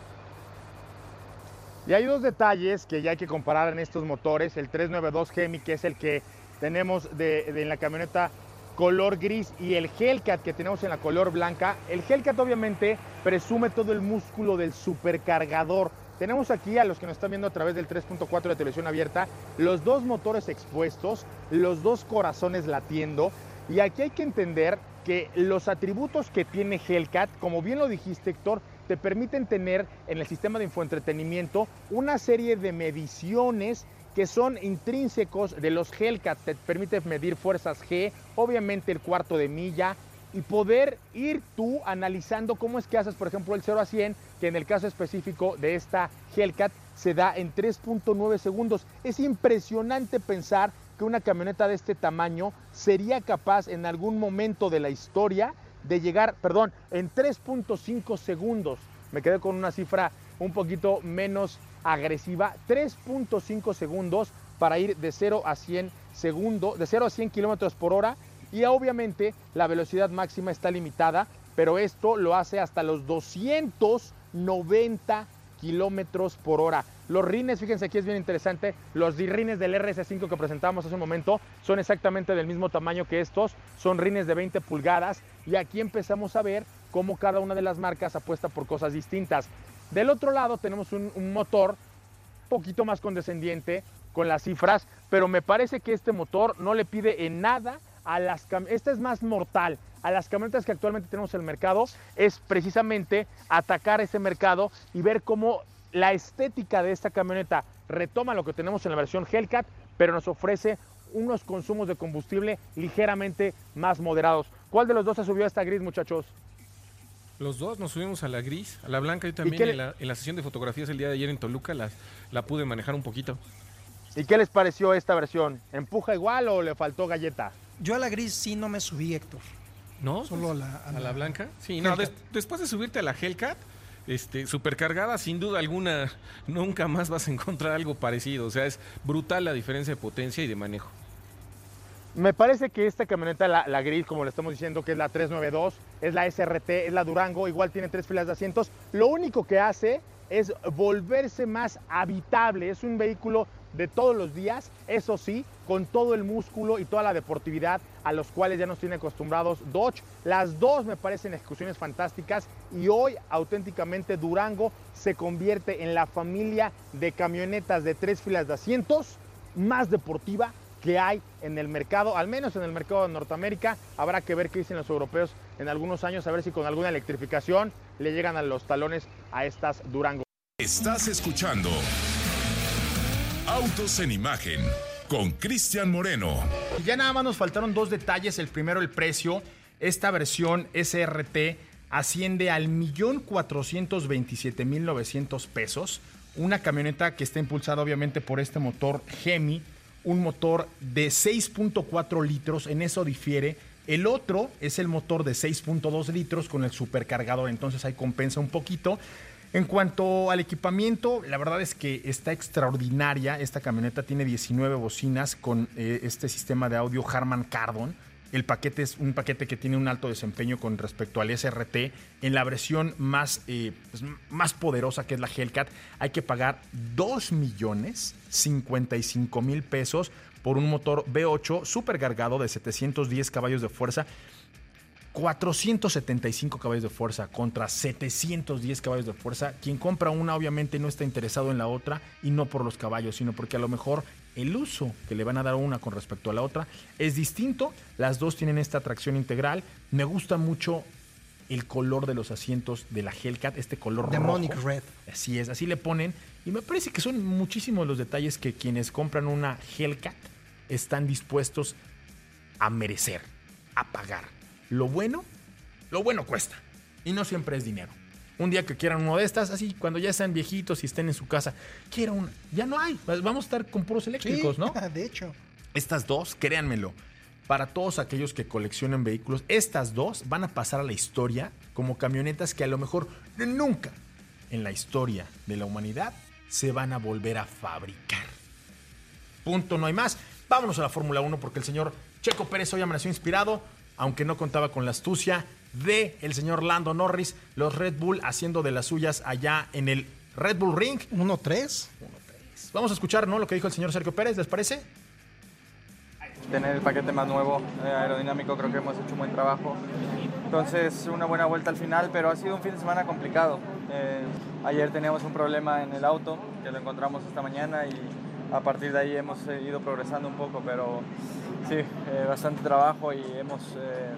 Y hay dos detalles que ya hay que comparar en estos motores, el 392 Hemi que es el que tenemos de, en la camioneta color gris y el Hellcat que tenemos en la color blanca. El Hellcat obviamente presume todo el músculo del supercargador tenemos aquí a los que nos están viendo a través del 3.4 de televisión abierta, los dos motores expuestos, los dos corazones latiendo. Y aquí hay que entender que los atributos que tiene Hellcat, como bien lo dijiste Héctor, te permiten tener en el sistema de infoentretenimiento una serie de mediciones que son intrínsecos de los Hellcat. Te permite medir fuerzas G, obviamente el cuarto de milla, y poder ir tú analizando cómo es que haces, por ejemplo, el 0 a 100, que en el caso específico de esta Hellcat se da en 3.9 segundos. Es impresionante pensar que una camioneta de este tamaño sería capaz en algún momento de la historia de llegar, perdón, en 3.5 segundos. Me quedé con una cifra un poquito menos agresiva, 3.5 segundos para ir de 0 a 100 segundos, de 0 a 100 kilómetros por hora y obviamente la velocidad máxima está limitada, pero esto lo hace hasta los 290 kilómetros por hora. Los rines, fíjense aquí es bien interesante, los rines del RS5 que presentamos hace un momento son exactamente del mismo tamaño que estos, son rines de 20 pulgadas y aquí empezamos a ver cómo cada una de las marcas apuesta por cosas distintas. Del otro lado tenemos un, un motor poquito más condescendiente con las cifras, pero me parece que este motor no le pide en nada a las esta es más mortal a las camionetas que actualmente tenemos en el mercado es precisamente atacar ese mercado y ver cómo la estética de esta camioneta retoma lo que tenemos en la versión Hellcat, pero nos ofrece unos consumos de combustible ligeramente más moderados. ¿Cuál de los dos se subió a esta gris, muchachos? Los dos nos subimos a la gris, a la blanca. Yo también en la, en la, sesión de fotografías el día de ayer en Toluca la, la pude manejar un poquito. ¿Y qué les pareció esta versión? ¿Empuja igual o le faltó galleta? Yo a la gris sí no me subí, Héctor. ¿No? Solo a la, a, la, blanca. Sí, no, después de subirte a la Hellcat, este, supercargada, sin duda alguna, nunca más vas a encontrar algo parecido. O sea, es brutal la diferencia de potencia y de manejo. Me parece que esta camioneta, la, la, gris, como le estamos diciendo, que es la 392, es la SRT, es la Durango, igual tiene tres filas de asientos. Lo único que hace es volverse más habitable. Es un vehículo de todos los días, eso sí, con todo el músculo y toda la deportividad a los cuales ya nos tiene acostumbrados Dodge. Las dos me parecen ejecuciones fantásticas y hoy auténticamente Durango se convierte en la familia de camionetas de tres filas de asientos más deportiva que hay en el mercado, al menos en el mercado de Norteamérica. Habrá que ver qué dicen los europeos en algunos años, a ver si con alguna electrificación le llegan a los talones a estas Durango. Estás escuchando Autos en Imagen con Cristian Moreno. Ya nada más nos faltaron dos detalles. El primero, el precio. Esta versión SRT asciende al millón cuatrocientos veintisiete mil novecientos pesos. Una camioneta que está impulsada obviamente por este motor Gemi, un motor de 6.4 litros, en eso difiere. El otro es el motor de 6.2 litros con el supercargador, entonces ahí compensa un poquito. En cuanto al equipamiento, la verdad es que está extraordinaria. Esta camioneta tiene 19 bocinas con eh, este sistema de audio Harman Kardon. El paquete es un paquete que tiene un alto desempeño con respecto al SRT. En la versión más, eh, pues, más poderosa que es la Hellcat, hay que pagar 2 millones 55 mil pesos por un motor V8 super cargado de 710 caballos de fuerza 475 caballos de fuerza contra 710 caballos de fuerza. Quien compra una obviamente no está interesado en la otra y no por los caballos, sino porque a lo mejor el uso que le van a dar una con respecto a la otra es distinto. Las dos tienen esta tracción integral. Me gusta mucho el color de los asientos de la Hellcat, este color Demonic rojo. Red. Así es, así le ponen. Y me parece que son muchísimos los detalles que quienes compran una Hellcat están dispuestos a merecer, a pagar. Lo bueno, lo bueno cuesta. Y no siempre es dinero. Un día que quieran uno de estas, así cuando ya sean viejitos y estén en su casa, quiero una. Ya no hay. Vamos a estar con puros eléctricos, Sí, ¿no? De hecho. Estas dos, créanmelo, para todos aquellos que coleccionan vehículos, estas dos van a pasar a la historia como camionetas que a lo mejor nunca en la historia de la humanidad se van a volver a fabricar. Punto, no hay más. Vámonos a la Fórmula 1 porque el señor Checo Pérez hoy amaneció inspirado, aunque no contaba con la astucia de el señor Lando Norris, los Red Bull haciendo de las suyas allá en el Red Bull Ring. 1-3. Vamos a escuchar, ¿no? Lo que dijo el señor Sergio Pérez, ¿les parece? tener el paquete más nuevo eh, aerodinámico creo que hemos hecho un buen trabajo entonces una buena vuelta al final pero ha sido un fin de semana complicado Eh, ayer teníamos un problema en el auto que lo encontramos esta mañana y a partir de ahí hemos eh, ido progresando un poco pero sí eh, bastante trabajo y hemos eh,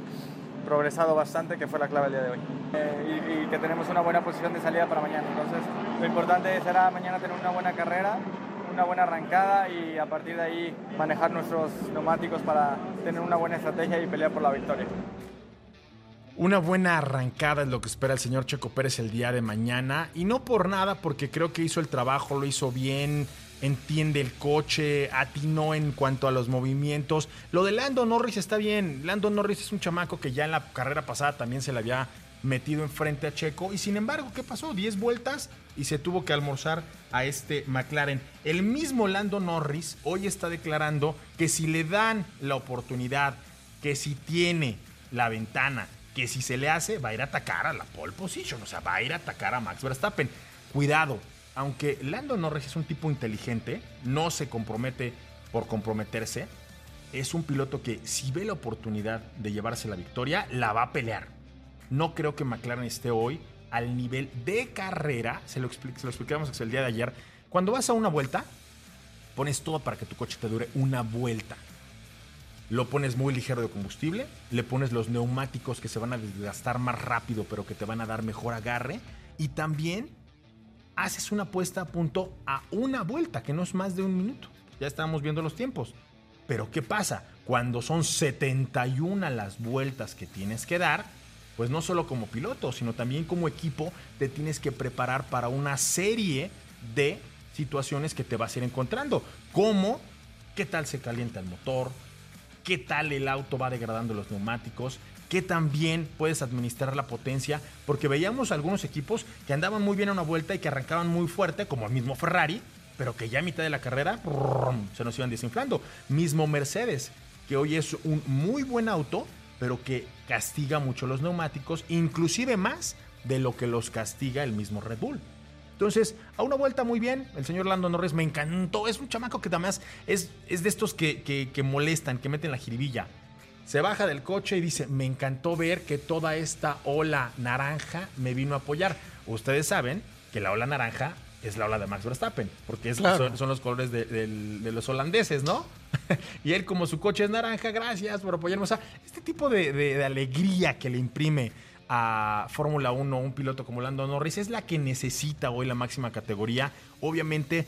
progresado bastante que fue la clave el día de hoy Eh, y, y que tenemos una buena posición de salida para mañana entonces lo importante será mañana tener una buena carrera una buena arrancada y a partir de ahí manejar nuestros neumáticos para tener una buena estrategia y pelear por la victoria. Una buena arrancada es lo que espera el señor Checo Pérez el día de mañana. Y no por nada, porque creo que hizo el trabajo, lo hizo bien, entiende el coche, atinó en cuanto a los movimientos. Lo de Lando Norris está bien. Lando Norris es un chamaco que ya en la carrera pasada también se le había metido enfrente a Checo. Y sin embargo, ¿qué pasó? 10 vueltas y se tuvo que almorzar a este McLaren. El mismo Lando Norris hoy está declarando que si le dan la oportunidad, que si tiene la ventana, que si se le hace, va a ir a atacar a la pole position, o sea, va a ir a atacar a Max Verstappen. Cuidado, aunque Lando Norris es un tipo inteligente, no se compromete por comprometerse, es un piloto que si ve la oportunidad de llevarse la victoria, la va a pelear. No creo que McLaren esté hoy al nivel de carrera, se lo, lo explicamos el día de ayer, cuando vas a una vuelta, pones todo para que tu coche te dure una vuelta lo pones muy ligero de combustible, le pones los neumáticos que se van a desgastar más rápido pero que te van a dar mejor agarre y también haces una puesta a punto a una vuelta, que no es más de un minuto. Ya estábamos viendo los tiempos. Pero ¿qué pasa? Cuando son 71 las vueltas que tienes que dar, pues no solo como piloto, sino también como equipo te tienes que preparar para una serie de situaciones que te vas a ir encontrando. Como qué tal se calienta el motor, qué tal el auto va degradando los neumáticos, qué tan bien puedes administrar la potencia, porque veíamos algunos equipos que andaban muy bien a una vuelta y que arrancaban muy fuerte, como el mismo Ferrari, pero que ya a mitad de la carrera se nos iban desinflando. Mismo Mercedes, que hoy es un muy buen auto, pero que castiga mucho los neumáticos, inclusive más de lo que los castiga el mismo Red Bull. Entonces, a una vuelta muy bien, el señor Lando Norris me encantó. Es un chamaco que además es, es de estos que, que- que molestan, que meten la jiribilla. Se baja del coche y dice, me encantó ver que toda esta ola naranja me vino a apoyar. Ustedes saben que la ola naranja es la ola de Max Verstappen, porque es- Claro. son, son los colores de, los holandeses, ¿no? y él como su coche es naranja, gracias por apoyarme. O sea, este tipo de, de- de alegría que le imprime a Fórmula 1 un piloto como Lando Norris es la que necesita hoy la máxima categoría, obviamente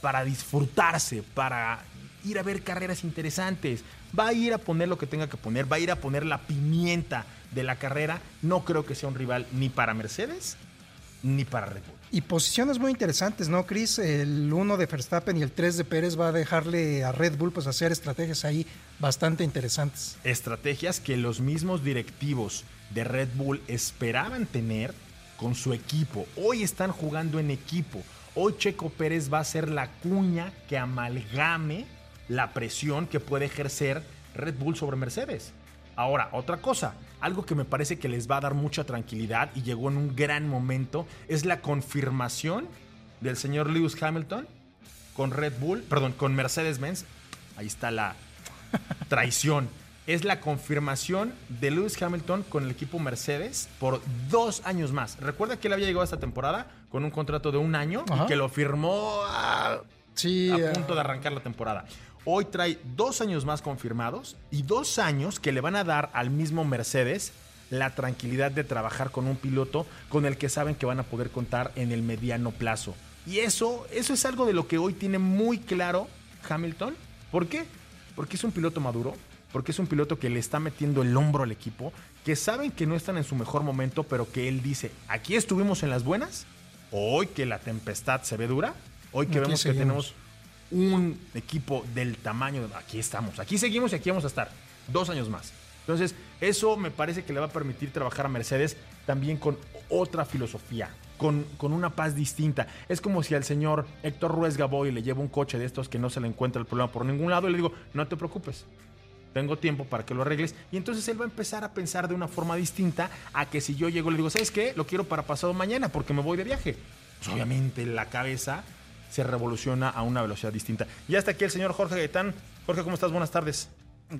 para disfrutarse, para ir a ver carreras interesantes. Va a ir a poner lo que tenga que poner, va a ir a poner la pimienta de la carrera. No creo que sea un rival ni para Mercedes ni para Red Bull. Y posiciones muy interesantes, ¿no, Chris? El 1 de Verstappen y el 3 de Pérez va a dejarle a Red Bull pues hacer estrategias ahí bastante interesantes. Estrategias que los mismos directivos de Red Bull esperaban tener con su equipo. Hoy están jugando en equipo. Hoy Checo Pérez va a ser la cuña que amalgame la presión que puede ejercer Red Bull sobre Mercedes. Ahora, otra cosa, algo que me parece que les va a dar mucha tranquilidad y llegó en un gran momento, es la confirmación del señor Lewis Hamilton con Red Bull, perdón, con Mercedes-Benz. Ahí está la traición. Es la confirmación de Lewis Hamilton con el equipo Mercedes por dos años más. Recuerda que él había llegado a esta temporada con un contrato de un año Ajá. y que lo firmó a, Sí, a eh, punto de arrancar la temporada. Hoy trae dos años más confirmados y dos años que le van a dar al mismo Mercedes la tranquilidad de trabajar con un piloto con el que saben que van a poder contar en el mediano plazo. Y eso, eso es algo de lo que hoy tiene muy claro Hamilton. ¿Por qué? Porque es un piloto maduro, porque es un piloto que le está metiendo el hombro al equipo, que saben que no están en su mejor momento, pero que él dice, aquí estuvimos en las buenas, hoy que la tempestad se ve dura, hoy que Aquí vemos que tenemos un equipo del tamaño de aquí estamos, aquí seguimos y aquí vamos a estar dos años más. Entonces, eso me parece que le va a permitir trabajar a Mercedes también con otra filosofía, con, con una paz distinta. Es como si al señor Héctor Ruiz Gaboy le lleva un coche de estos que no se le encuentra el problema por ningún lado y le digo, no te preocupes, tengo tiempo para que lo arregles. Y entonces él va a empezar a pensar de una forma distinta a que si yo llego y le digo, ¿sabes qué? Lo quiero para pasado mañana porque me voy de viaje. Pues obviamente la cabeza se revoluciona a una velocidad distinta. Y hasta aquí el señor Jorge Gaitán. Jorge, ¿cómo estás? Buenas tardes.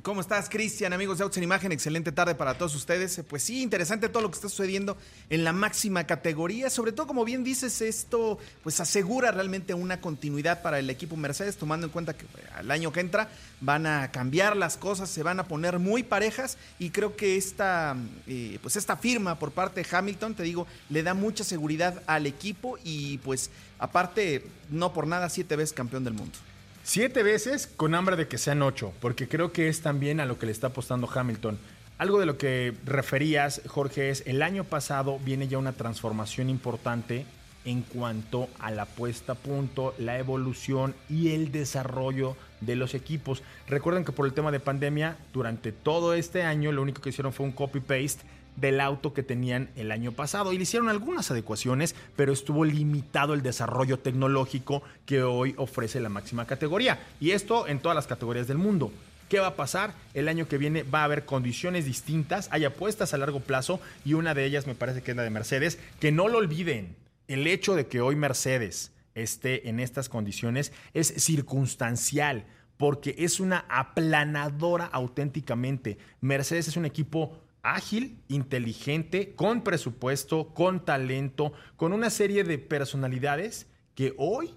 ¿Cómo estás, Cristian? Amigos de Autos en Imagen, excelente tarde para todos ustedes. Pues sí, interesante todo lo que está sucediendo en la máxima categoría. Sobre todo, como bien dices, esto pues asegura realmente una continuidad para el equipo Mercedes, tomando en cuenta que eh, al año que entra van a cambiar las cosas, se van a poner muy parejas y creo que esta, eh, pues esta firma por parte de Hamilton, te digo, le da mucha seguridad al equipo y pues aparte, no por nada, siete veces campeón del mundo. Siete veces con hambre de que sean ocho, porque creo que es también a lo que le está apostando Hamilton. Algo de lo que referías, Jorge, es el año pasado viene ya una transformación importante en cuanto a la puesta a punto, la evolución y el desarrollo de los equipos. Recuerden que por el tema de pandemia, durante todo este año lo único que hicieron fue un copy-paste del auto que tenían el año pasado y le hicieron algunas adecuaciones, pero estuvo limitado el desarrollo tecnológico que hoy ofrece la máxima categoría. Y esto en todas las categorías del mundo. ¿Qué va a pasar? El año que viene va a haber condiciones distintas, hay apuestas a largo plazo y una de ellas me parece que es la de Mercedes, que no lo olviden, el hecho de que hoy Mercedes esté en estas condiciones es circunstancial porque es una aplanadora auténticamente. Mercedes es un equipo ágil, inteligente, con presupuesto, con talento, con una serie de personalidades que hoy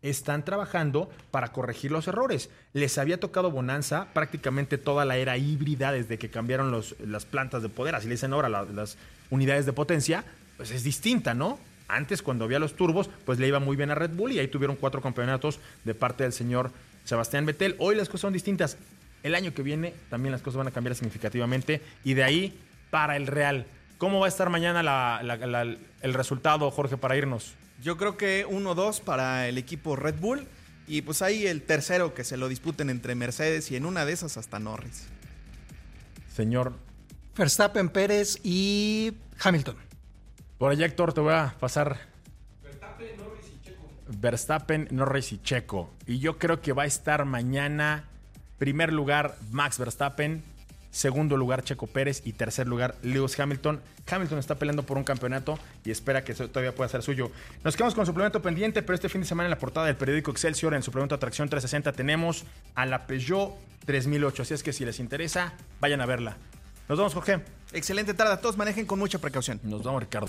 están trabajando para corregir los errores. Les había tocado bonanza prácticamente toda la era híbrida desde que cambiaron los- las plantas de poder, así le dicen ahora la- las unidades de potencia, pues es distinta, ¿no? Antes cuando había los turbos, pues le iba muy bien a Red Bull y ahí tuvieron cuatro campeonatos de parte del señor Sebastián Vettel. Hoy las cosas son distintas. El año que viene también las cosas van a cambiar significativamente y de ahí para el Real. ¿Cómo va a estar mañana la- la- la- el resultado, Jorge, para irnos? Yo creo que 1-2 para el equipo Red Bull. Y pues ahí el tercero que se lo disputen entre Mercedes y en una de esas hasta Norris. Señor Verstappen, Pérez y Hamilton. Por allá, Héctor, te voy a pasar. Verstappen, Norris y Checo. Y yo creo que va a estar mañana, primer lugar, Max Verstappen, segundo lugar, Checo Pérez y tercer lugar, Lewis Hamilton. Hamilton está peleando por un campeonato y espera que eso todavía pueda ser suyo. Nos quedamos con suplemento pendiente, pero este fin de semana en la portada del periódico Excelsior, en suplemento Atracción 360, tenemos a la Peugeot 3008. Así es que si les interesa, vayan a verla. Nos vemos, Jorge. Excelente tarde a todos, manejen con mucha precaución. Nos vemos, Ricardo.